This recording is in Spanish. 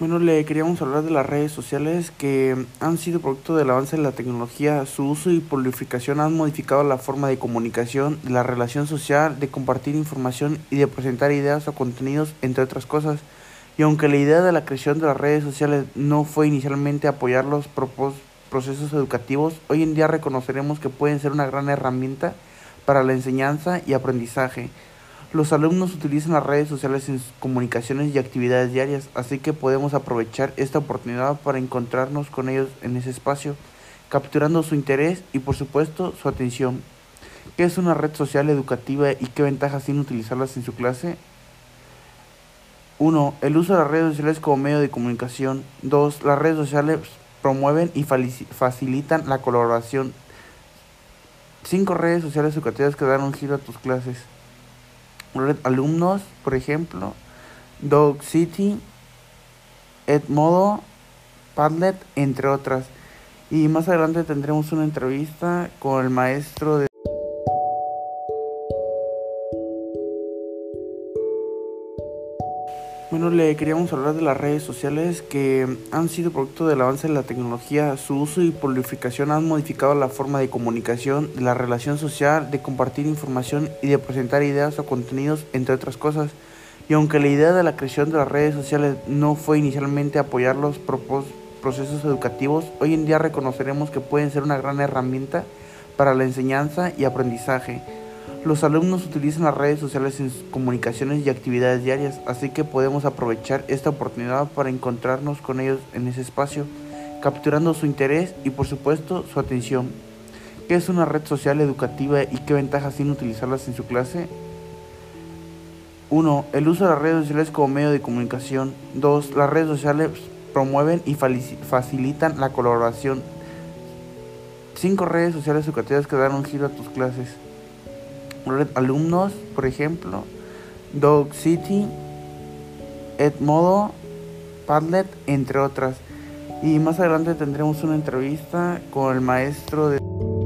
Bueno, le queríamos hablar de las redes sociales que han sido producto del avance de la tecnología. Su uso y prolificación han modificado la forma de comunicación, de la relación social, de compartir información y de presentar ideas o contenidos, entre otras cosas. Y aunque la idea de la creación de las redes sociales no fue inicialmente apoyar los procesos educativos, hoy en día reconoceremos que pueden ser una gran herramienta para la enseñanza y aprendizaje. Los alumnos utilizan las redes sociales en sus comunicaciones y actividades diarias, así que podemos aprovechar esta oportunidad para encontrarnos con ellos en ese espacio, capturando su interés y por supuesto su atención. ¿Qué es una red social educativa y qué ventajas tiene utilizarlas en su clase? 1. El uso de las redes sociales como medio de comunicación. 2. Las redes sociales promueven y facilitan la colaboración. 5 redes sociales educativas que dan un giro a tus clases alumnos, por ejemplo, Dog City, Edmodo, Padlet, entre otras. Y más adelante tendremos una entrevista con el maestro de... Bueno, le queríamos hablar de las redes sociales que han sido producto del avance de la tecnología. Su uso y prolificación han modificado la forma de comunicación, de la relación social, de compartir información y de presentar ideas o contenidos, entre otras cosas. Y aunque la idea de la creación de las redes sociales no fue inicialmente apoyar los procesos educativos, hoy en día reconoceremos que pueden ser una gran herramienta para la enseñanza y aprendizaje. Los alumnos utilizan las redes sociales en sus comunicaciones y actividades diarias, así que podemos aprovechar esta oportunidad para encontrarnos con ellos en ese espacio, capturando su interés y por supuesto su atención. ¿Qué es una red social educativa y qué ventajas tiene utilizarlas en su clase? 1. El uso de las redes sociales como medio de comunicación. 2. Las redes sociales promueven y facilitan la colaboración. 5 redes sociales educativas que dan un giro a tus clases alumnos, por ejemplo, Dog City, Edmodo, Padlet, entre otras. Y más adelante tendremos una entrevista con el maestro de...